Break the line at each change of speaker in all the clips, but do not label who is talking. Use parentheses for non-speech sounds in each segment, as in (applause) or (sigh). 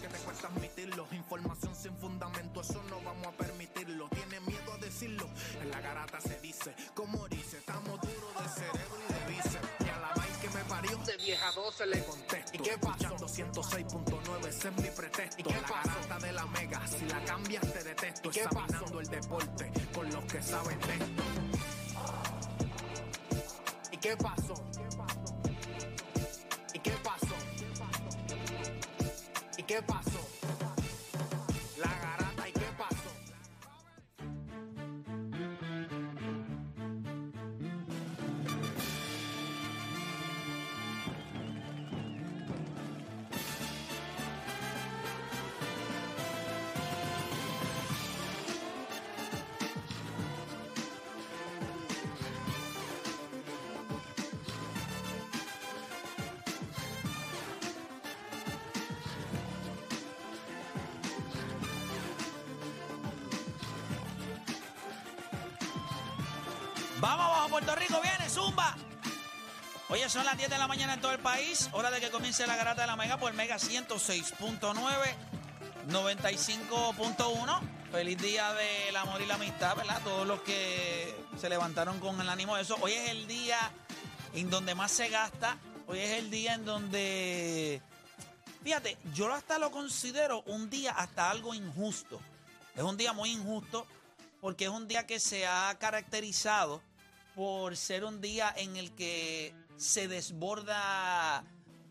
que te cuesta admitirlo. Información sin fundamento, eso no vamos a permitirlo. Tiene miedo a decirlo, en la garata se dice, como dice, estamos duros de cerebro y de bíceps. Y a la vaina que me parió, de vieja 12 le contesto. ¿Y qué pasó? 206.9, ese es mi pretexto. ¿Y qué la garata de la mega, si la cambias te detesto. ¿Y qué Examinando el deporte con los que saben de esto. ¿Y qué pasó? Qué pasó?
Vamos abajo, Puerto Rico, viene, zumba. Oye, son las 10 de la mañana en todo el país. Hora de que comience la garata de la Mega por Mega 106.9, 95.1. Feliz día del amor y la amistad, ¿verdad? Todos los que se levantaron con el ánimo de eso. Hoy es el día en donde más se gasta. Hoy es el día en donde. Fíjate, yo hasta lo considero un día hasta algo injusto. Es un día muy injusto porque es un día que se ha caracterizado por ser un día en el que se desborda.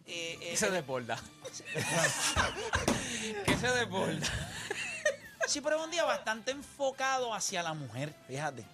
eh, eh,
¿Qué se desborda? (laughs) ¿Qué se desborda?
sí, pero es un día bastante enfocado hacia la mujer, fíjate.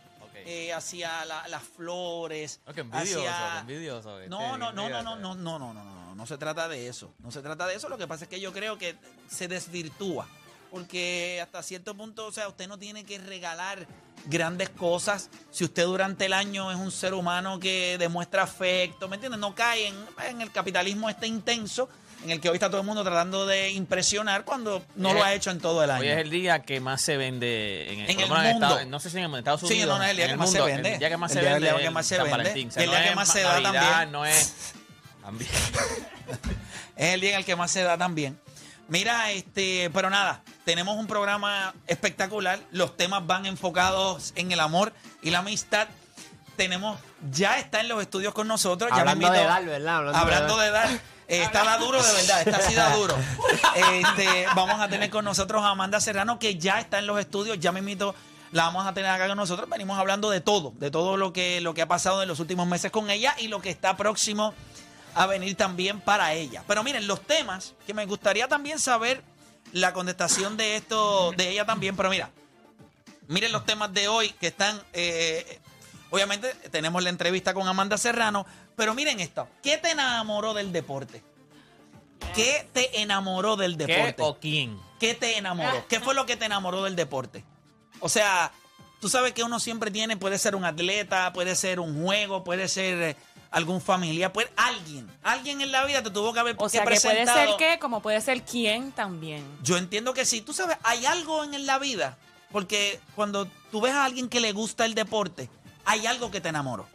Eh, hacia la- las flores.
Ok, envidioso,
hacia-
envidioso. este,
No, no, no, no, no, no, no, no, no, no, no se trata de eso. No se trata de eso. Lo que pasa es que yo creo que se desvirtúa. Porque hasta cierto punto, o sea, usted no tiene que regalar grandes cosas. Si usted durante el año es un ser humano que demuestra afecto, ¿me entiendes? No cae en, en el capitalismo este intenso en el que hoy está todo el mundo tratando de impresionar cuando no lo ha hecho en todo el año.
Hoy es el día que más se vende en el,
En el mundo.
No sé si en Estados
Sí,
Unidos.
no, no, es el día que más se vende.
El día que más
El
se
día- el
vende.
día que
es
más se
San
vende.
Valentín. O sea,
El día
no
que más se da
Navidad,
también.
No es. También. (laughs)
Es el día en el que más se da también. Mira, este, pero nada, tenemos un programa espectacular. Los temas van enfocados en el amor y la amistad. Tenemos, ya está en los estudios con nosotros. ya
Hablando
mismito-
de dar, ¿verdad? Hablando de
Hablando de dar. eh, está da duro de verdad, está así da duro. Este, vamos a tener con nosotros a Amanda Serrano, que ya está en los estudios, ya mismito la vamos a tener acá con nosotros. Venimos hablando de todo, de todo lo que, lo que ha pasado en los últimos meses con ella y lo que está próximo a venir también para ella. Pero miren, los temas que me gustaría también saber la contestación de esto, de ella también. Pero mira, miren los temas de hoy que están. eh, obviamente, tenemos la entrevista con Amanda Serrano. Pero miren esto: ¿qué te enamoró del deporte? ¿Qué te enamoró del
¿Qué
deporte?
o quién?
¿Qué te enamoró? ¿Qué fue lo que te enamoró del deporte? O sea, tú sabes que uno siempre tiene, puede ser un atleta, puede ser un juego, puede ser eh, algún familiar, puede alguien, alguien en la vida te tuvo que haber
O sea, que puede ser qué, como puede ser quién también.
Yo entiendo que sí. Tú sabes, hay algo en la vida, porque cuando tú ves a alguien que le gusta el deporte, hay algo que te enamoró.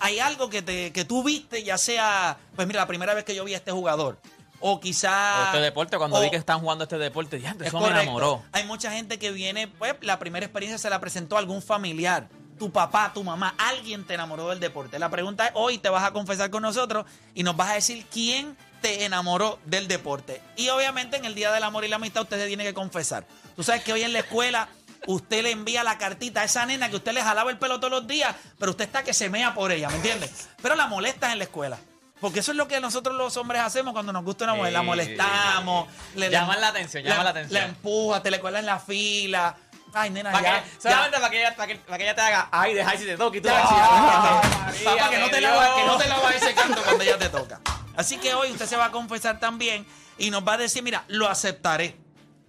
Hay algo que, te, que tú viste, ya sea, pues mira, la primera vez que yo vi a este jugador, o quizá...
O este deporte, cuando
o-
vi que están jugando este deporte, ya,
es
eso me enamoró.
Hay mucha gente que viene, pues la primera experiencia se la presentó a algún familiar, tu papá, tu mamá, alguien te enamoró del deporte. La pregunta es, hoy te vas a confesar con nosotros y nos vas a decir quién te enamoró del deporte. Y obviamente en el Día del Amor y la Amistad usted se tiene que confesar. Tú sabes que hoy en la escuela usted le envía la cartita a esa nena que usted le jalaba el pelo todos los días, pero usted está que se mea por ella, ¿me entiendes? Pero la molestas en la escuela. Porque eso es lo que nosotros los hombres hacemos cuando nos gusta una mujer. La molestamos. le-
Llaman la atención, llaman la atención.
La empujas, te le cuelas en la fila. Ay, nena,
Para
ya.
que, solamente para que, ella, para, que, para que ella te haga, ay, deja si te toca y tú
Papá, que no te que no te
la
lava ese canto cuando ella te toca. Así que hoy usted se va a confesar también y nos va a decir, mira, lo aceptaré.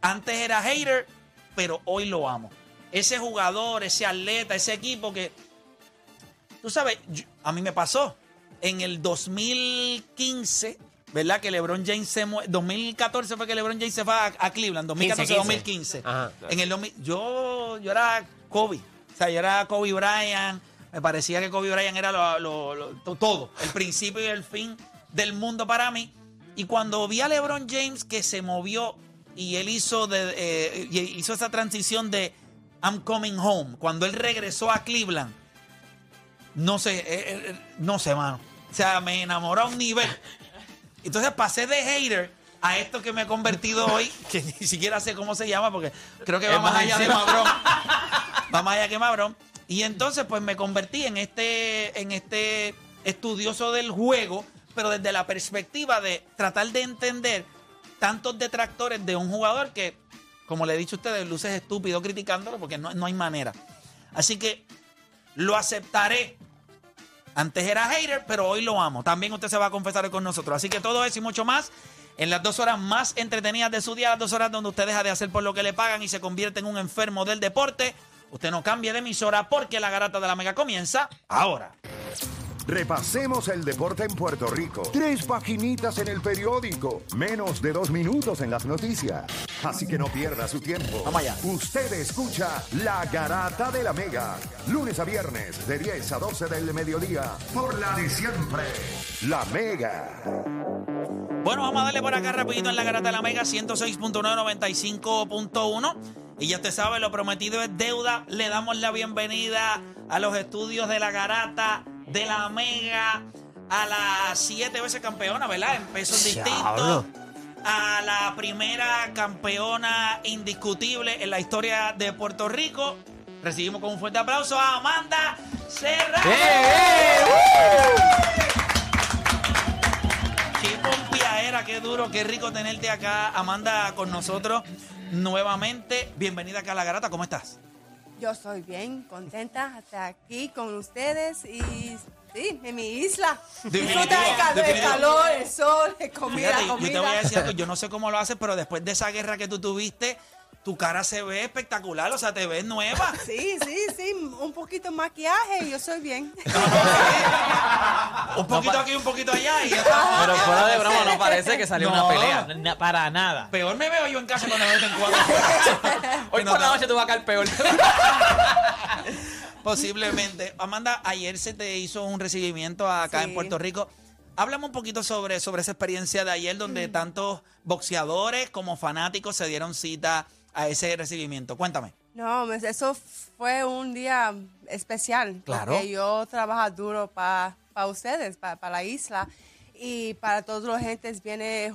Antes era hater, pero hoy lo amo. Ese jugador, ese atleta, ese equipo que... Tú sabes, yo- a mí me pasó. En el 2015, ¿verdad? Que LeBron James se muere. 2014 fue que LeBron James se fue a, a Cleveland. 2014-2015.
Ajá.
En el 2000, yo, yo era Kobe. O sea, yo era Kobe Bryant. Me parecía que Kobe Bryant era lo- lo- lo- to- todo. El principio y el fin del mundo para mí. Y cuando vi a LeBron James que se movió y él hizo, de, eh, hizo esa transición de I'm coming home, cuando él regresó a Cleveland, no sé, eh, eh, no sé, mano. O sea, me enamoró a un nivel. (laughs) Entonces pasé de hater a esto que me he convertido hoy, (laughs) que ni siquiera sé cómo se llama, porque creo que va más allá de. Mabrón. (laughs) va más allá que Mabrón. Y entonces, pues me convertí en este, en este estudioso del juego, pero desde la perspectiva de tratar de entender tantos detractores de un jugador que, como le he dicho a ustedes, luces estúpido criticándolo porque no, no hay manera. Así que lo aceptaré. Antes era hater, pero hoy lo amo. También usted se va a confesar con nosotros. Así que todo eso y mucho más en las dos horas más entretenidas de su día, las dos horas donde usted deja de hacer por lo que le pagan y se convierte en un enfermo del deporte. Usted no cambie de emisora porque la garata de la mega comienza ahora.
Repasemos el deporte en Puerto Rico. Tres paginitas en el periódico. Menos de dos minutos en las noticias. Así que no pierda su tiempo.
Vamos allá.
Usted escucha La Garata de la Mega. Lunes a viernes de 10 a 12 del mediodía. Por la de siempre. La Mega.
Bueno, vamos a darle por acá rapidito en la garata de la Mega 106.995.1. Y ya usted sabe, lo prometido es deuda. Le damos la bienvenida a los estudios de la garata de la Mega. A la siete veces campeona, ¿verdad? En pesos distintos. A la primera campeona indiscutible en la historia de Puerto Rico. Recibimos con un fuerte aplauso a Amanda Serrano. Qué pompiaera, qué duro, qué rico tenerte acá, Amanda, con nosotros nuevamente. Bienvenida acá a La Garata, ¿cómo estás?
Yo estoy bien, contenta estar aquí con ustedes y sí, en mi isla. Disfruta el, el calor, el sol, la comida,
Fíjate, yo te voy a
comida.
decir algo, yo no sé cómo lo haces, pero después de esa guerra que tú tuviste, tu cara se ve espectacular, o sea, te ves nueva. (laughs)
Sí, sí, sí, un poquito de maquillaje y yo soy bien. (laughs)
Un poquito aquí, un poquito allá y ya está.
Pero fuera de broma, no parece que salió
No.
una pelea. Na- para nada.
Peor me veo yo en casa cuando me meten cuatro. (laughs)
Hoy
No,
por la
no.
noche tú vas a caer peor.
Posiblemente. Amanda, ayer se te hizo un recibimiento acá en. Puerto Rico. Háblame un poquito sobre, sobre esa experiencia de ayer donde tantos boxeadores como fanáticos se dieron cita a ese recibimiento. Cuéntame.
No, eso fue un día especial.
Claro.
Porque yo trabajo duro para ustedes, para la isla. Y para todos los gentes viene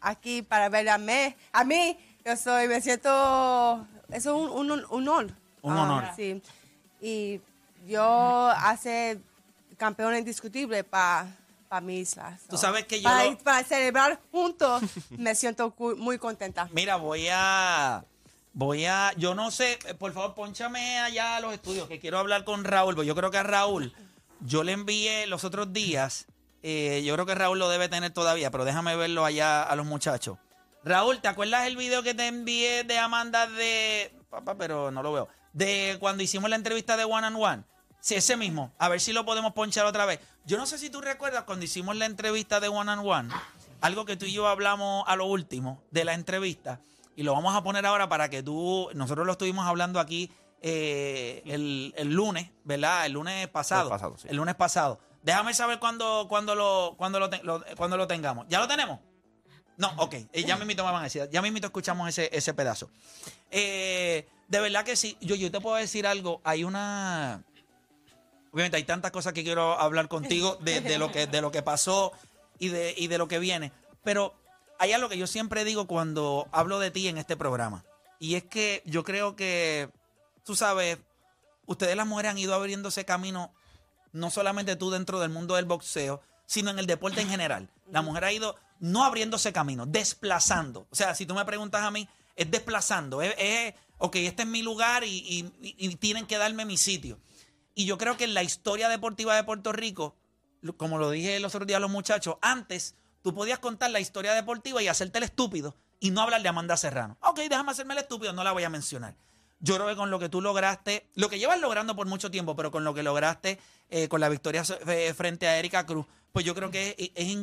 aquí para ver a mí. A mí, yo soy, me siento, es un, un, un honor.
Un
Ah,
honor.
sí. Y yo hace campeón indiscutible para mi isla.
Tú sabes que yo
Para,
lo-
para celebrar juntos, (laughs) me siento muy contenta.
Mira, voy a. Voy a. Yo no sé. eh, Por favor, ponchame allá a los estudios que quiero hablar con Raúl. Porque yo creo que a Raúl. Yo le envié los otros días. eh, yo creo que Raúl lo debe tener todavía, pero déjame verlo allá a los muchachos. Raúl, ¿te acuerdas el video que te envié de Amanda de. Papá, pero no lo veo. De cuando hicimos la entrevista de One and One. Sí, ese mismo. A ver si lo podemos ponchar otra vez. Yo no sé si tú recuerdas cuando hicimos la entrevista de One and One. Algo que tú y yo hablamos a lo último de la entrevista. Y lo vamos a poner ahora para que tú. Nosotros lo estuvimos hablando aquí eh, el, el lunes, ¿verdad? El lunes pasado.
El pasado, sí.
El lunes pasado. Déjame saber cuándo cuando lo, cuando lo, te- lo- cuándo lo tengamos. ¿Ya lo tenemos? No, ok. Eh, ya mismito me van a decir. Ya mismito escuchamos ese, ese pedazo. Eh, de verdad que sí. Yo, yo te puedo decir algo. Hay una. Obviamente hay tantas cosas que quiero hablar contigo de, de lo, que, de lo que pasó y de, y de lo que viene. Pero hay algo que yo siempre digo cuando hablo de ti en este programa. Y es que yo creo que, tú sabes, ustedes las mujeres han ido abriéndose camino, no solamente tú dentro del mundo del boxeo, sino en el deporte en general. La mujer ha ido no abriéndose camino, desplazando. O sea, si tú me preguntas a mí, es desplazando. Es, es, ok, este es mi lugar y, y- tienen que darme mi sitio. Y yo creo que en la historia deportiva de Puerto Rico, como lo dije los otros días a los muchachos, antes tú podías contar la historia deportiva y hacerte el estúpido y no hablar de Amanda Serrano. Ok, déjame hacerme el estúpido, no la voy a mencionar. Yo creo que con lo que tú lograste, lo que llevas logrando por mucho tiempo, pero con lo que lograste eh, con la victoria eh, frente a Erika Cruz, pues yo creo que es,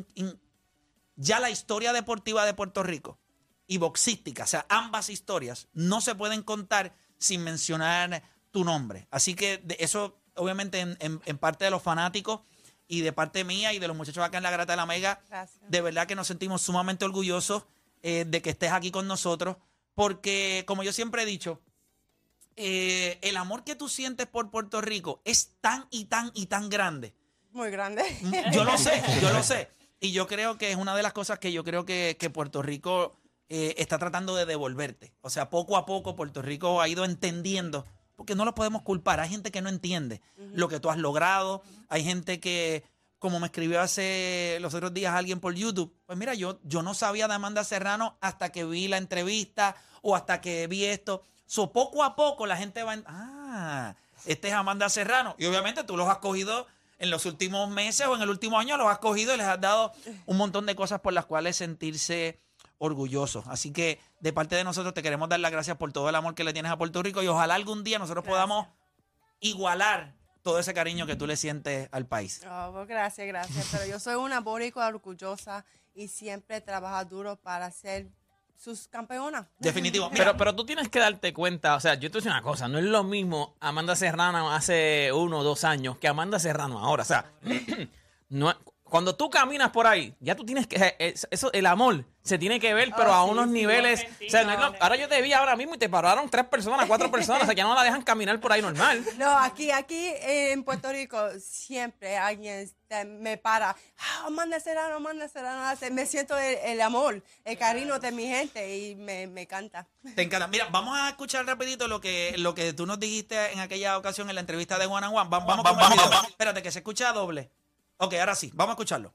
ya la historia deportiva de Puerto Rico y boxística, o sea, ambas historias no se pueden contar sin mencionar tu nombre. Así que eso, obviamente, en, en- en parte de los fanáticos y de parte mía y de los muchachos acá en la Grata de la Mega,
Gracias.
de verdad que nos sentimos sumamente orgullosos eh, de que estés aquí con nosotros, porque como yo siempre he dicho, eh, el amor que tú sientes por Puerto Rico es tan y tan y tan grande.
Muy grande.
Yo lo sé, (laughs) yo lo sé. Y yo creo que es una de las cosas que yo creo que, que Puerto Rico eh, está tratando de devolverte. O sea, poco a poco Puerto Rico ha ido entendiendo, porque no lo podemos culpar. Hay gente que no entiende lo que tú has logrado. Hay gente que, como me escribió hace los otros días alguien por YouTube, pues mira, yo, yo no sabía de Amanda Serrano hasta que vi la entrevista o hasta que vi esto. So, poco a poco la gente va, en, ah, este es Amanda Serrano. Y obviamente tú los has cogido en los últimos meses o en el último año, los has cogido y les has dado un montón de cosas por las cuales sentirse orgullosos. Así que de parte de nosotros te queremos dar las gracias por todo el amor que le tienes a Puerto Rico y ojalá algún día nosotros podamos igualar todo ese cariño que tú le sientes al país.
Oh, pues gracias, gracias. Pero yo soy una boricua orgullosa y siempre trabajo duro para ser sus campeonas.
Definitivo. Mira, (laughs)
Pero, pero tú tienes que darte cuenta, o sea, yo te voy una cosa, no es lo mismo Amanda Serrano hace uno o dos años que Amanda Serrano ahora. O sea, (clears throat) no, cuando tú caminas por ahí, ya tú tienes que, eh, eso, el amor se tiene que ver, pero
Oh,
a
sí,
unos
sí,
niveles, o sea, no es lo- ahora yo te vi ahora mismo y te pararon tres personas, cuatro personas, o sea, que ya no la dejan caminar por ahí normal. (laughs)
No, aquí, aquí en Puerto Rico siempre alguien te- me para. Ah, manda Serrano, manda Serrano. hace- Me siento el, el amor, el cariño de mi gente y me, me encanta.
Te encanta. Mira, vamos a escuchar rapidito lo que, lo que tú nos dijiste en aquella ocasión en la entrevista de One and One. Va- Vamos, con el video. Espérate, que se escucha doble. Ok, ahora sí, vamos a escucharlo.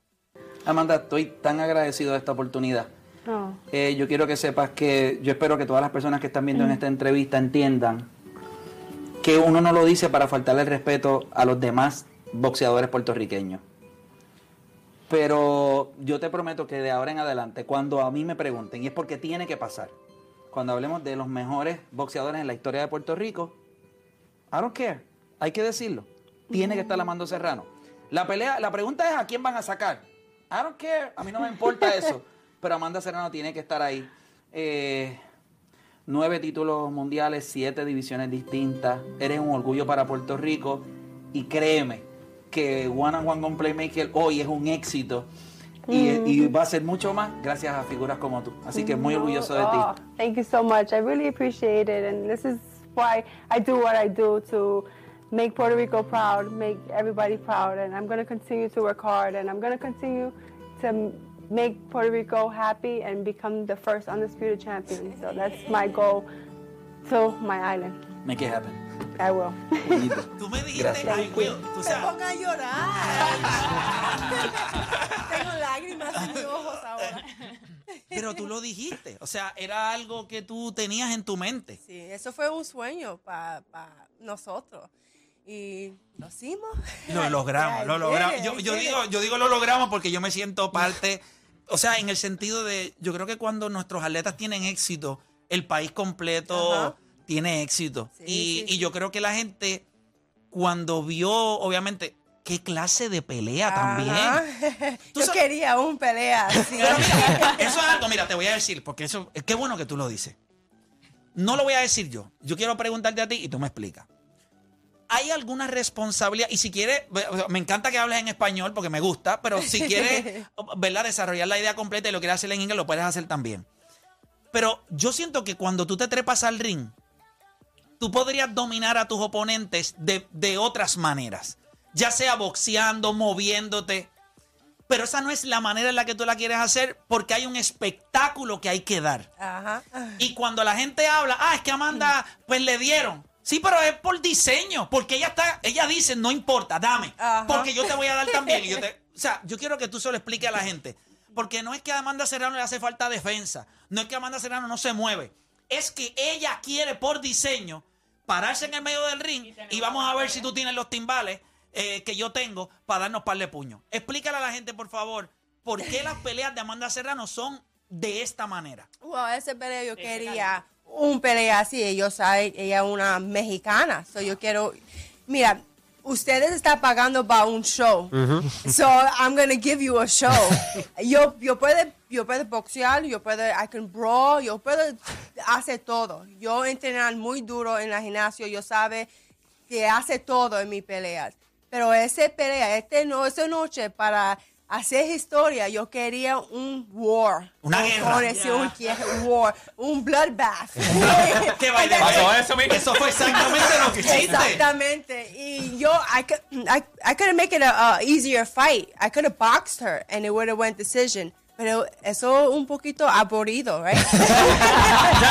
Amanda, estoy tan agradecido de esta oportunidad.
Oh.
Eh, yo quiero que sepas que yo espero que todas las personas que están viendo en esta entrevista entiendan que uno no lo dice para faltarle el respeto a los demás boxeadores puertorriqueños. Pero yo te prometo que de ahora en adelante, cuando a mí me pregunten, y es porque tiene que pasar, cuando hablemos de los mejores boxeadores en la historia de Puerto Rico, I don't care, hay que decirlo. Tiene que estar Amanda Serrano. La pelea, la pregunta es a quién van a sacar. I don't care, a mí no me importa (laughs) eso. Pero Amanda Serrano tiene que estar ahí. Eh, nueve títulos mundiales, siete divisiones distintas. Eres un orgullo para Puerto Rico. Y créeme que One on One con Playmaker hoy es un éxito. Y, y va a ser mucho más gracias a figuras como tú. Así que muy orgulloso de
Oh,
ti.
thank you so much. I really appreciate it. And this is why I do what I do to make Puerto Rico proud, make everybody proud. And I'm going to continue to work hard and I'm going to continue to make Puerto Rico happy and become the first undisputed champion. So that's my goal to my island.
Make it happen.
I will. (laughs)
Tú me dijiste,
Gracias.
I will. Tú
Me
sabes,
pongo a llorar. (laughs) Tengo lágrimas en mis ojos ahora.
pero tú lo dijiste. O sea, era algo que tú tenías en tu mente.
Sí, eso fue un sueño para nosotros. Y lo (laughs) hicimos.
Lo logramos, lo logramos. Yo, digo, yo digo lo logramos porque yo me siento parte, o sea, en el sentido de, yo creo que cuando nuestros atletas tienen éxito, el país completo
Ajá.
tiene éxito.
Sí,
y,
sí,
y
sí.
yo creo que la gente, cuando vio, obviamente, qué clase de pelea también. (laughs) Tú
Yo quería un pelea así.
Pero mira, eso es algo, mira, te voy a decir, porque eso, es qué bueno que tú lo dices. No lo voy a decir yo. Yo quiero preguntarte a ti y tú me explicas. ¿Hay alguna responsabilidad? Y si quieres, me encanta que hables en español porque me gusta, pero si (laughs) quieres, ¿verdad? Desarrollar la idea completa y lo quieres hacer en inglés, lo puedes hacer también. Pero yo siento que cuando tú te trepas al ring, tú podrías dominar a tus oponentes de, de otras maneras. Ya sea boxeando, moviéndote. Pero esa no es la manera en la que tú la quieres hacer porque hay un espectáculo que hay que dar.
Ajá.
Y cuando la gente habla, ah, es que Amanda, pues le dieron. Sí, pero es por diseño, porque ella está, ella dice, no importa, dame,
Ajá.
porque yo te voy a dar también. Y yo te- (laughs) o sea, yo quiero que tú se lo expliques a la gente, porque no es que a Amanda Serrano le hace falta defensa, no es que Amanda Serrano no se mueve, es que ella quiere por diseño pararse en el medio del ring y, vamos a ver si tú tienes los timbales eh, que yo tengo para darnos par de puños. Explícale a la gente, por favor, por qué las peleas de Amanda Serrano son de esta manera.
Wow, ese pelea yo quería un pelea así. Ella sabe, ella es una mexicana. So yo quiero. Mira, ustedes están pagando para un show. So I'm gonna give you a show. (laughs) yo, yo puedo, yo puedo boxear, yo puedo, I can brawl, yo puedo hacer todo. Yo entrenar muy duro en la gimnasio, yo sabe que hace todo en mis peleas. Pero ese pelea, este no, esa noche para hacer historia, yo quería un war.
Una
Con-
guerra.
ese, un guerra- war, un bloodbath. (laughs)
¿Qué (laughs) baile?
Pasó eso, mijo.
Eso fue exactamente lo que hiciste.
Exactamente. Y yo, I could, I, I could make it a, a easier fight. I could have boxed her and it would have went decision. Pero eso un poquito aburrido, right? (laughs)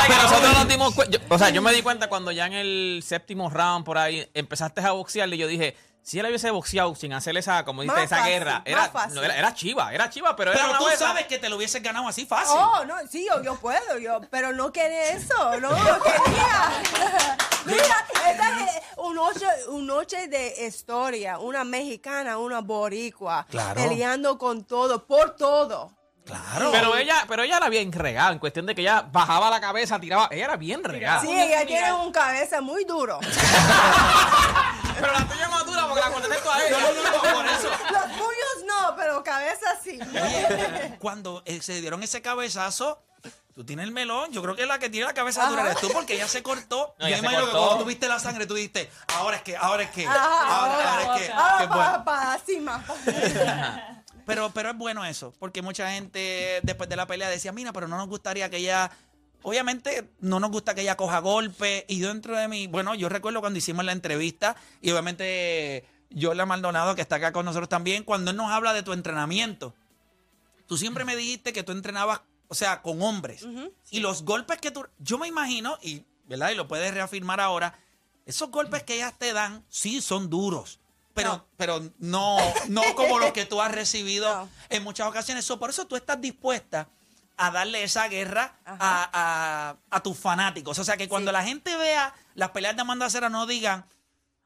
Que nosotros nos dimos cuenta. O sea, yo me di cuenta cuando ya en el séptimo round por ahí empezaste a boxearle. Yo dije, si él hubiese boxeado sin hacer esa, como dices,
Más
esa
fácil,
guerra, era, no, era, era chiva, era chiva, pero, era
Pero
una
tú sabes que te lo hubieses ganado así fácil.
oh, no, sí, yo, yo puedo, yo, pero no quería eso, no lo quería. (laughs) Mira, esta es un noche, un noche de historia, una mexicana, una boricua,
Claro.
peleando con todo, por todo.
Claro.
Pero ella, pero ella era bien regada, en cuestión de que ella bajaba la cabeza, tiraba. Ella era bien regada.
Sí, ella tiene un cabeza muy duro. (laughs)
Pero la tuya es más dura porque la contesto a ella.
No, no, no, por eso.
Los tuyos no, pero cabeza sí.
Oye, cuando eh, se dieron ese cabezazo, tú tienes el melón. Yo creo que la que tiene la cabeza dura eres tú porque ella se cortó.
No,
Yo
ella se
imagino que
cortó.
cuando tú viste la sangre, tú dijiste, ahora es que, ahora es que,
Ajá,
ahora, ahora es que.
Ahora
bueno.
para, para cima.
Pero, pero es bueno eso, porque mucha gente después de la pelea decía, mira, pero no nos gustaría que ella, obviamente no nos gusta que ella coja golpes. Y dentro de mí, bueno, yo recuerdo cuando hicimos la entrevista, y obviamente Yola Maldonado, que está acá con nosotros también, cuando él nos habla de tu entrenamiento, tú siempre me dijiste que tú entrenabas, o sea, con hombres. Y los golpes que tú, yo me imagino, y, ¿verdad? Y lo puedes reafirmar ahora, esos golpes que ellas te dan, sí, son duros. Pero
No.
no, pero no, no como los que tú has recibido (laughs)
No.
en muchas ocasiones. So, por eso tú estás dispuesta a darle esa guerra a, a- a tus fanáticos. O sea, que cuando
Sí.
la gente vea las peleas de Amanda Cera no digan,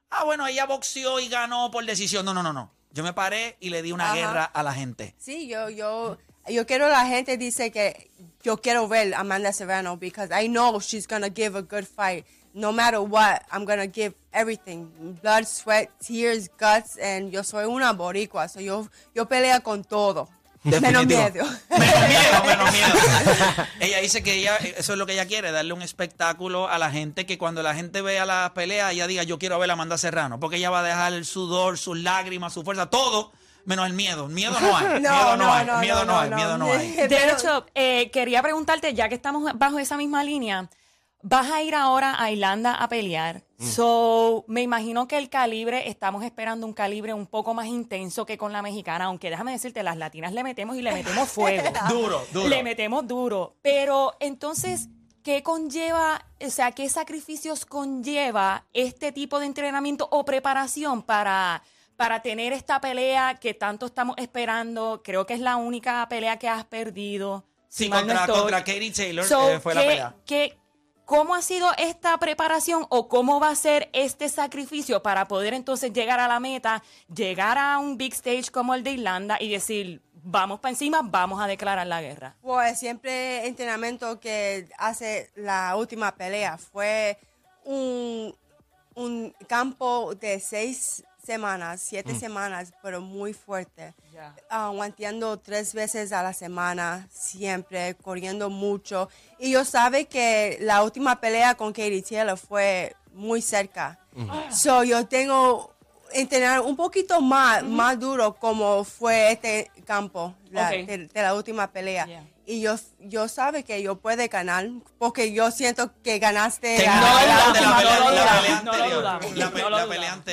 ah, bueno, ella boxeó y ganó por decisión. No, no, no, no. Yo me paré y le di una
Ajá.
guerra a la gente.
Sí, yo, yo, yo quiero la gente dice que yo quiero ver a Amanda Serrano because I know she's gonna give a good fight. No matter what, I'm gonna give everything, blood, sweat, tears, guts, and yo soy una boricua, so yo, yo peleo con todo. Menos miedo.
Menos miedo, menos miedo. (laughs) ella dice que ella, eso es lo que ella quiere, darle un espectáculo a la gente, que cuando la gente vea la pelea, ella diga, yo quiero ver a Amanda Serrano, porque ella va a dejar el sudor, sus lágrimas, su fuerza, todo, menos el miedo. Miedo no hay, (laughs) miedo no, hay, miedo no, hay, miedo no hay. (laughs)
De hecho, eh, quería preguntarte, ya que estamos bajo esa misma línea, vas a ir ahora a Irlanda a pelear. So, me imagino que el calibre, estamos esperando un calibre un poco más intenso que con la mexicana, aunque déjame decirte, las latinas le metemos y le metemos (laughs) fuego.
Duro, duro.
Le metemos duro. Pero entonces, ¿qué conlleva, o sea, qué sacrificios conlleva este tipo de entrenamiento o preparación para, para tener esta pelea que tanto estamos esperando? Creo que es la única pelea que has perdido.
Sí,
si mal no
contra, contra Katie Taylor
So,
eh, fue la
¿qué-
pelea.
qué- ¿Cómo ha sido esta preparación o cómo va a ser este sacrificio para poder entonces llegar a la meta, llegar a un big stage como el de Irlanda y decir, vamos para encima, vamos a declarar la guerra?
Pues siempre entrenamiento que hace la última pelea fue un, un campo de seis semanas, siete semanas, pero muy fuerte. Aguantando tres veces a la semana, siempre, corriendo mucho. Y yo sabe que la última pelea con Katie Taylor fue muy cerca. So yo tengo entrenar un poquito más, más duro como fue este campo la- de, de la última pelea.
Yeah.
Y yo, yo sabe que yo puede ganar porque yo siento que ganaste
la pelea
la
la anterior.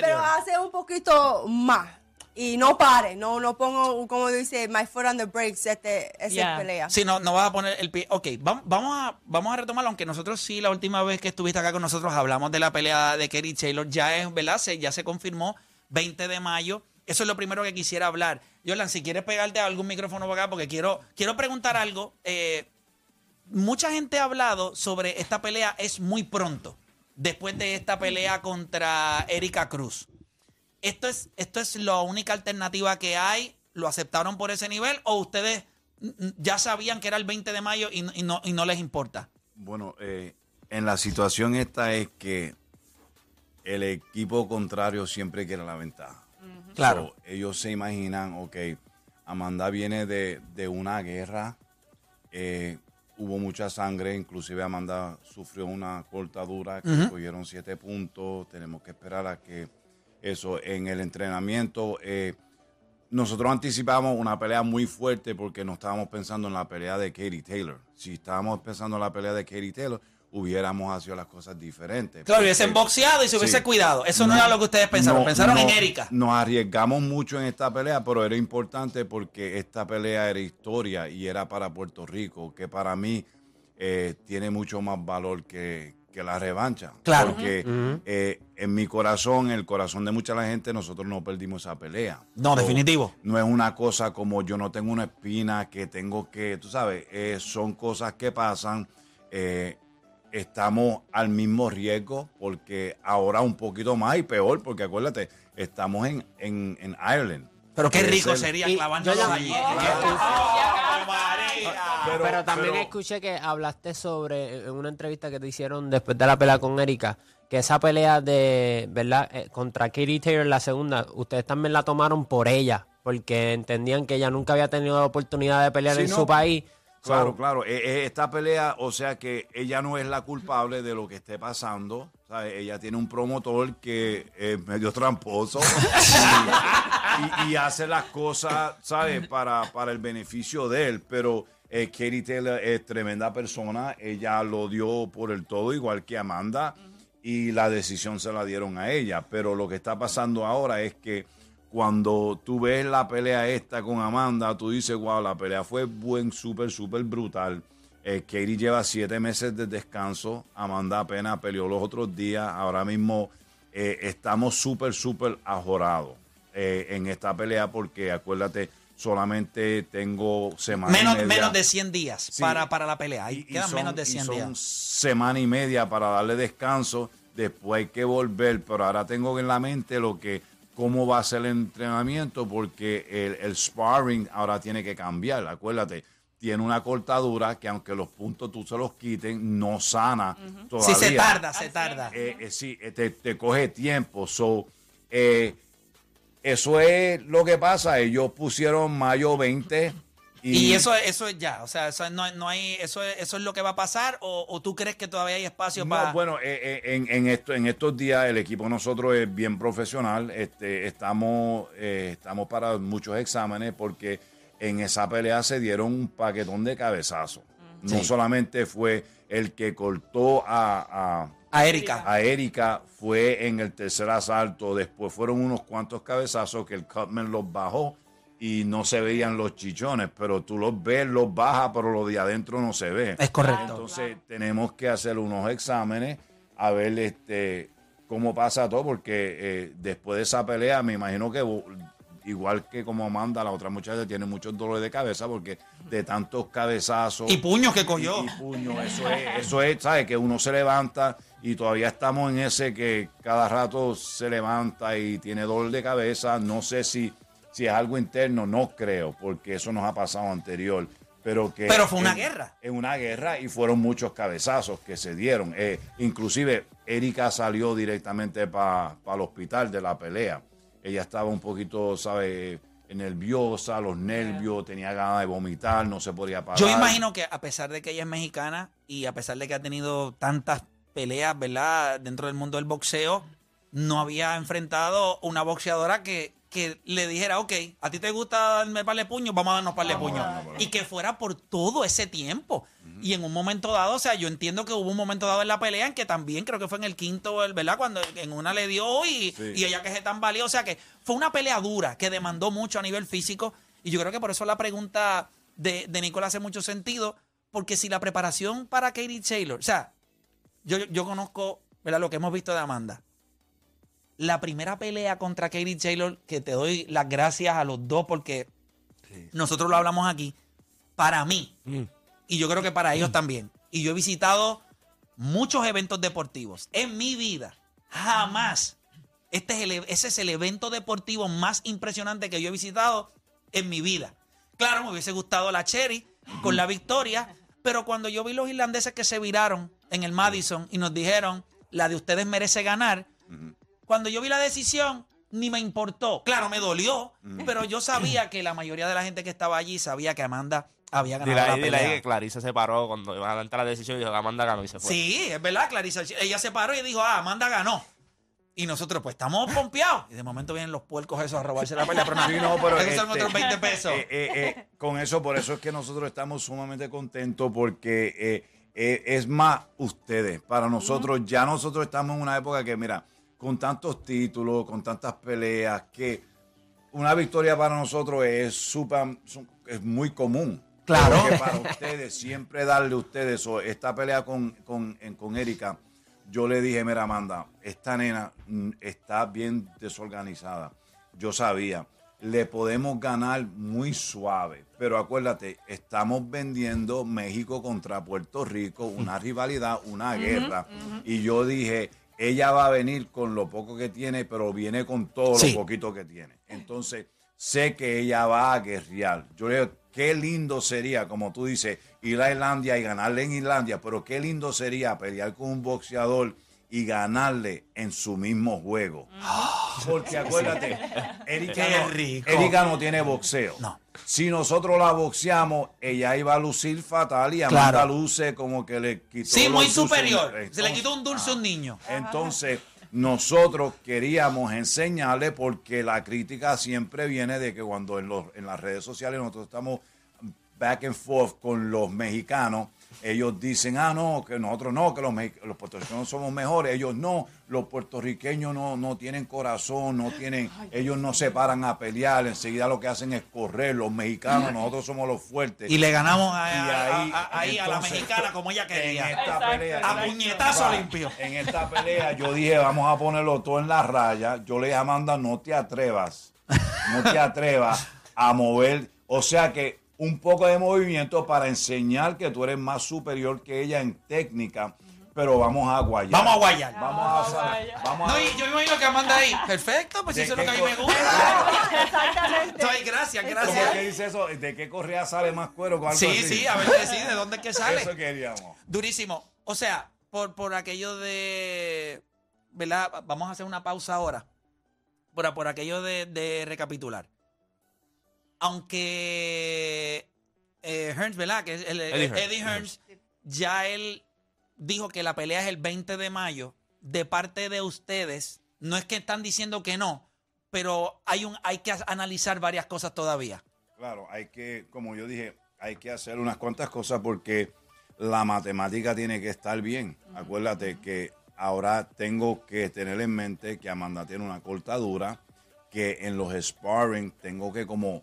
Pero hace un poquito más. Y no pare, no, no pongo, como dice, my foot on the brakes, este, esa
Yeah.
pelea.
Si no, no vas a poner el pie. Ok, vam- vamos a, vamos a retomarlo, aunque nosotros sí, la última vez que estuviste acá con nosotros hablamos de la pelea de Kerry Taylor. Ya es, ¿verdad? Se, ya se confirmó, 20 de mayo. Eso es lo primero que quisiera hablar. Yolan, si quieres pegarte a algún micrófono para acá, porque quiero, quiero preguntar algo. Eh, mucha gente ha hablado sobre esta pelea, es muy pronto, después de esta pelea contra Erika Cruz. ¿Esto es, ¿Esto es la única alternativa que hay? ¿Lo aceptaron por ese nivel? ¿O ustedes ya sabían que era el 20 de mayo y, y no, y no les importa?
Bueno, eh, en la situación esta es que el equipo contrario siempre quiere la ventaja.
Claro.
So, ellos se imaginan, ok, Amanda viene de, de una guerra, eh, hubo mucha sangre, inclusive Amanda sufrió una cortadura que cogieron siete puntos, tenemos que esperar a que eso. En el entrenamiento, eh, nosotros anticipamos una pelea muy fuerte porque no estábamos pensando en la pelea de Katie Taylor. Si estábamos pensando en la pelea de Katie Taylor, hubiéramos hecho las cosas diferentes.
Claro, hubiesen boxeado y se hubiese
Sí.
cuidado. Eso no, era lo que ustedes pensaron.
No,
pensaron en Erika.
Nos arriesgamos mucho en esta pelea, pero era importante porque esta pelea era historia y era para Puerto Rico, que para mí eh, tiene mucho más valor que, que la revancha.
Claro.
Porque eh, en mi corazón, en el corazón de mucha la gente, nosotros no perdimos esa pelea.
No, definitivo.
No es una cosa como yo no tengo una espina que tengo que, tú sabes, eh, son cosas que pasan. eh, estamos al mismo riesgo porque ahora un poquito más y peor, porque acuérdate, estamos en, en, en Ireland.
Pero qué rico sería
Y
clavándolo
yo ya-
allí.
Pero,
pero-
también
pero-
escuché que hablaste sobre, en una entrevista que te hicieron después de la pelea con Erika, que esa pelea de, ¿verdad? Eh, contra Katie Taylor, la segunda, ustedes también la tomaron por ella, porque entendían que ella nunca había tenido la oportunidad de pelear en
no.
su país.
Claro,
So,
claro. Eh, eh, esta pelea, o sea que ella no es la culpable de lo que esté pasando. Ella tiene un promotor que es medio tramposo y hace las cosas, ¿sabes? Para, para el beneficio de él. Pero eh, Katie Taylor es tremenda persona. Ella lo dio por el todo, igual que Amanda. Y la decisión se la dieron a ella. Pero lo que está pasando ahora es que cuando tú ves la pelea esta con Amanda, tú dices, wow, la pelea fue buen, súper, súper brutal. Eh, Katie lleva siete meses de descanso. Amanda apenas peleó los otros días. Ahora mismo eh, estamos súper, súper ajorados eh, en esta pelea porque acuérdate, solamente tengo semanas.
Menos, menos de 100 días
Sí.
para, para la pelea. Ahí
Y- y
quedan
son-
menos de
y
100
son
días.
semana y media para darle descanso. Después hay que volver, pero ahora tengo en la mente lo que cómo va a ser el entrenamiento porque el, el sparring ahora tiene que cambiar. Acuérdate, tiene una cortadura que aunque los puntos tú se los quiten, no sana
Si
todavía.
se tarda, se tarda.
Eh, eh, sí, eh, te, te coge tiempo. So, eh, eso es lo que pasa. Ellos pusieron mayo 20 y,
Y eso, eso es ya, o sea, eso no, no hay, eso es, eso es lo que va a pasar, o, o tú crees que todavía hay espacio
No,
para.
bueno, eh, eh, en, en, esto, en estos días el equipo de nosotros es bien profesional. Este, estamos, eh, estamos para muchos exámenes porque en esa pelea se dieron un paquetón de cabezazos. No
Sí.
solamente fue el que cortó a,
a Erika.
a Erika, fue en el tercer asalto. Después fueron unos cuantos cabezazos que el Cutman los bajó y no se veían los chichones, pero tú los ves, los baja, pero lo de adentro no se ve.
Es correcto.
Entonces tenemos que hacer unos exámenes a ver este cómo pasa todo, porque eh, después de esa pelea me imagino que igual que como Amanda, la otra muchacha tiene muchos dolores de cabeza porque de tantos cabezazos
Y puños que cogió.
y, y puños, eso es, eso es, ¿sabes? Que uno se levanta y todavía estamos en ese que cada rato se levanta y tiene dolor de cabeza. No sé si, si es algo interno, no creo, porque eso nos ha pasado anterior. Pero, que
Pero fue una
en-
guerra.
En una guerra y fueron muchos cabezazos que se dieron. Eh, inclusive, Erika salió directamente para el hospital de la pelea. Ella estaba un poquito, ¿sabes? nerviosa, los nervios, tenía ganas de vomitar, no se podía parar.
Yo imagino que a pesar de que ella es mexicana y a pesar de que ha tenido tantas peleas, ¿verdad? Dentro del mundo del boxeo, no había enfrentado una boxeadora que, que le dijera, ok, a ti te gusta darme par de puños, vamos a darnos par de puños. Y que fuera por todo ese tiempo. Y en un momento dado, o sea, yo entiendo que hubo un momento dado en la pelea en que también creo que fue en el quinto, ¿verdad? Cuando en una le dio y,
Sí.
y ella que se tambaleó. O sea que fue una pelea dura que demandó mucho a nivel físico. Y yo creo que por eso la pregunta de, de Nicole hace mucho sentido. Porque si la preparación para Katie Taylor, o sea, yo, yo conozco, ¿verdad? Lo que hemos visto de Amanda. La primera pelea contra Katie Taylor, que te doy las gracias a los dos porque nosotros lo hablamos aquí, para mí, y yo creo que para ellos también, y yo he visitado muchos eventos deportivos en mi vida, jamás, este es el, e- ese es el evento deportivo más impresionante que yo he visitado en mi vida. Claro, me hubiese gustado la Cherry con la victoria, pero cuando yo vi los irlandeses que se viraron en el Madison y nos dijeron, la de ustedes merece ganar, cuando yo vi la decisión, ni me importó. Claro, me dolió, pero yo sabía que la mayoría de la gente que estaba allí sabía que Amanda había ganado
Dile
la
ahí
pelea.
que Clarice se paró cuando iban a adelantar la decisión y dijo Amanda ganó y se fue.
Sí, es verdad, Clarisa. Ella se paró y dijo, ah, Amanda ganó. Y nosotros, pues, estamos pompeados. Y de momento vienen los puercos esos a robarse la pelea. Pero nada, (laughs)
Sí, no, pero
esos son
este,
otros 20 pesos.
eh, eh, eh, con eso, por eso es que nosotros estamos sumamente contentos porque es más ustedes. Para nosotros, ya nosotros estamos en una época que, mira, con tantos títulos, con tantas peleas, que una victoria para nosotros es súper, su- es muy común.
Claro.
Porque para ustedes, siempre darle a ustedes, o esta pelea con, con, en- con Erika, yo le dije, mira, Amanda, esta nena mm, está bien desorganizada. Yo sabía, le podemos ganar muy suave, pero acuérdate, estamos vendiendo México contra Puerto Rico, una rivalidad, una guerra. Y yo dije, ella va a venir con lo poco que tiene, pero viene con todo
Sí.
lo poquito que tiene. Entonces, sé que ella va a guerrear. Yo le digo, qué lindo sería, como tú dices, ir a Islandia y ganarle en Islandia, pero qué lindo sería pelear con un boxeador y ganarle en su mismo juego. Porque acuérdate, Erika no. Erika no tiene boxeo.
No.
Si nosotros la boxeamos, ella iba a lucir fatal y Amanda
Claro.
luce como que le quitó
Sí, muy superior. Se le
Entonces-
quitó un dulce a un niño.
entonces, nosotros queríamos enseñarle porque la crítica siempre viene de que cuando en, los, en las redes sociales nosotros estamos back and forth con los mexicanos, ellos dicen, ah, no, que nosotros no, que los, los puertorriqueños somos mejores. Ellos no, los puertorriqueños no, no tienen corazón, no tienen, ellos no se paran a pelear, enseguida lo que hacen es correr. Los mexicanos, nosotros somos los fuertes.
Y le ganamos a,
Y
a-
ahí,
a- a- ahí a la mexicana como ella
En
quería.
esta pelea.
A puñetazo
Va,
limpio.
En esta pelea yo dije, vamos a ponerlo todo en la raya. Yo le dije a Amanda, no te atrevas, no te (laughs) atrevas a mover. O sea que un poco de movimiento para enseñar que tú eres más superior que ella en técnica, pero vamos a guayar.
Vamos a guayar.
Vamos a, vamos a
No, y yo me imagino que Amanda ahí. Perfecto, pues
¿De
eso es lo que a mí me gusta.
Exactamente.
Ay, gracias,
¿Cómo
gracias.
que dice eso? ¿De qué correa sale más cuero? o algo
Sí,
así?
sí, a ver si de dónde es que sale.
Eso queríamos.
Durísimo. O sea, por, por aquello de. ¿Verdad? Vamos a hacer una pausa ahora. Por, por aquello de, de recapitular. Aunque eh, Hearns, ¿verdad? Que es el,
Eddie
Eddie,
Hearns.
Hearns, ya él dijo que la pelea es el 20 de mayo. De parte de ustedes, no es que están diciendo que no, pero hay, un, hay que analizar varias cosas todavía.
Claro, hay que, como yo dije, hay que hacer unas cuantas cosas porque la matemática tiene que estar bien. Acuérdate que ahora tengo que tener en mente que Amanda tiene una cortadura, que en los sparring tengo que como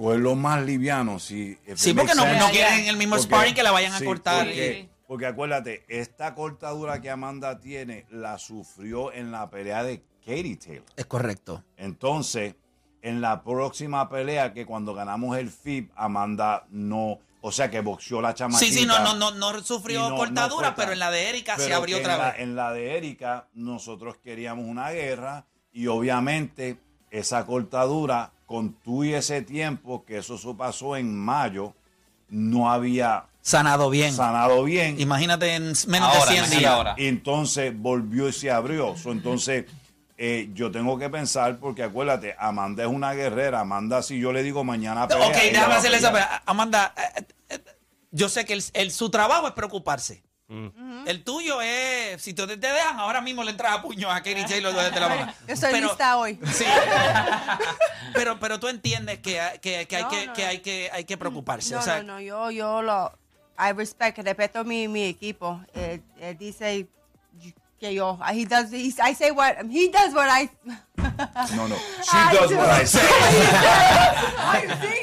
cogerlo más liviano. Si,
Sí, porque no, no quieren en el mismo
Porque-
sparring que la vayan a cortar.
Porque, porque acuérdate, esta cortadura que Amanda tiene la sufrió en la pelea de Katie Taylor.
Es correcto.
Entonces, en la próxima pelea, que cuando ganamos el FIB, Amanda no, o sea que boxeó la chamaquita.
Sí, sí, no, no, no, no sufrió
no-
cortadura,
no
pero en la de Erika se abrió otra
en la-
vez.
en la de Erika, nosotros queríamos una guerra y obviamente esa cortadura, con tú y ese tiempo, que eso pasó en mayo, no había
Sanado bien.
sanado bien.
Imagínate en menos
Ahora,
de 100
imagínate
días.
ahora.
Y entonces volvió y se abrió. So, entonces, eh, yo tengo que pensar, porque acuérdate, Amanda es una guerrera. Amanda, si yo le digo mañana pelea,
ok, déjame hacerle esa.
pelear.
pero, Amanda, eh, eh, yo sé que el, el- su trabajo es preocuparse. El tuyo es, si te, te dejan, ahora mismo le entras a puño a Katie Taylor desde la mano.
Yo (laughs) estoy
Pero-
lista hoy.
Sí. (laughs) pero, pero tú entiendes que, hay- que, que hay,
No,
que,
no,
que
no.
hay que hay que preocuparse.
No,
o sea,
no, no, yo, yo lo, I respect, respeto mi, mi equipo. Él, él dice que yo, he does, he, I say what, he does what I.
No, no. (laughs) She
I
does
do.
what I say.
Sí,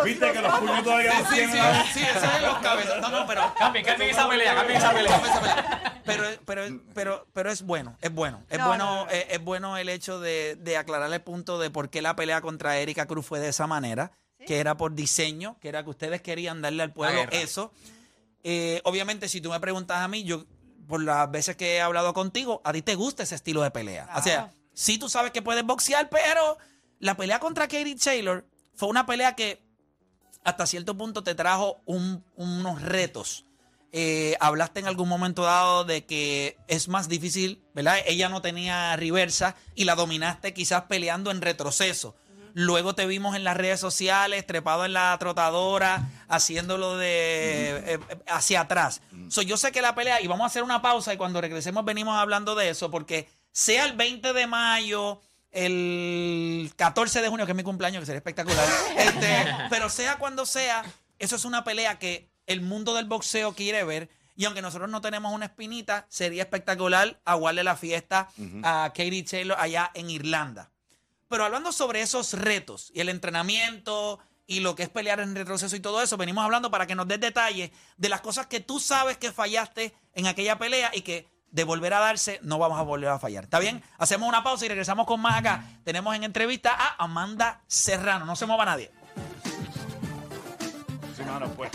los,
Viste que los puños todavía no
Sí,
tienen
sí, sí, ese es los cabezas. No, no, pero.
Cambien, cambien esa pelea, cambien esa pelea.
Pero, pero, pero, pero es bueno, es bueno. Es
No,
bueno,
no, no.
Es, es bueno el hecho de, de aclarar el punto de por qué la pelea contra Erika Cruz fue de esa manera, que era por diseño, que era que ustedes querían darle al pueblo eso. Eh, obviamente, si tú me preguntas a mí, yo, por las veces que he hablado contigo, a ti te gusta ese estilo de pelea. O sea, sí tú sabes que puedes boxear, pero la pelea contra Katie Taylor fue una pelea que hasta cierto punto te trajo un- unos retos. Eh, hablaste en algún momento dado de que es más difícil, ¿verdad? Ella no tenía reversa y la dominaste quizás peleando en retroceso. Luego te vimos en las redes sociales, trepado en la trotadora, haciéndolo de eh, eh, hacia atrás. So, yo sé que la pelea, y vamos a hacer una pausa y cuando regresemos venimos hablando de eso, porque sea el 20 de mayo, el 14 de junio, que es mi cumpleaños, que sería espectacular, (laughs) este, pero sea cuando sea, eso es una pelea que el mundo del boxeo quiere ver. Y aunque nosotros no tenemos una espinita, sería espectacular aguarle la fiesta a Katie Taylor allá en Irlanda. Pero hablando sobre esos retos y el entrenamiento y lo que es pelear en retroceso y todo eso, venimos hablando para que nos des detalles de las cosas que tú sabes que fallaste en aquella pelea y que de volver a darse no vamos a volver a fallar. ¿Está bien? Hacemos una pausa y regresamos con más acá. Tenemos en entrevista a Amanda Serrano. No se mueva nadie.
Sí, mano, pues.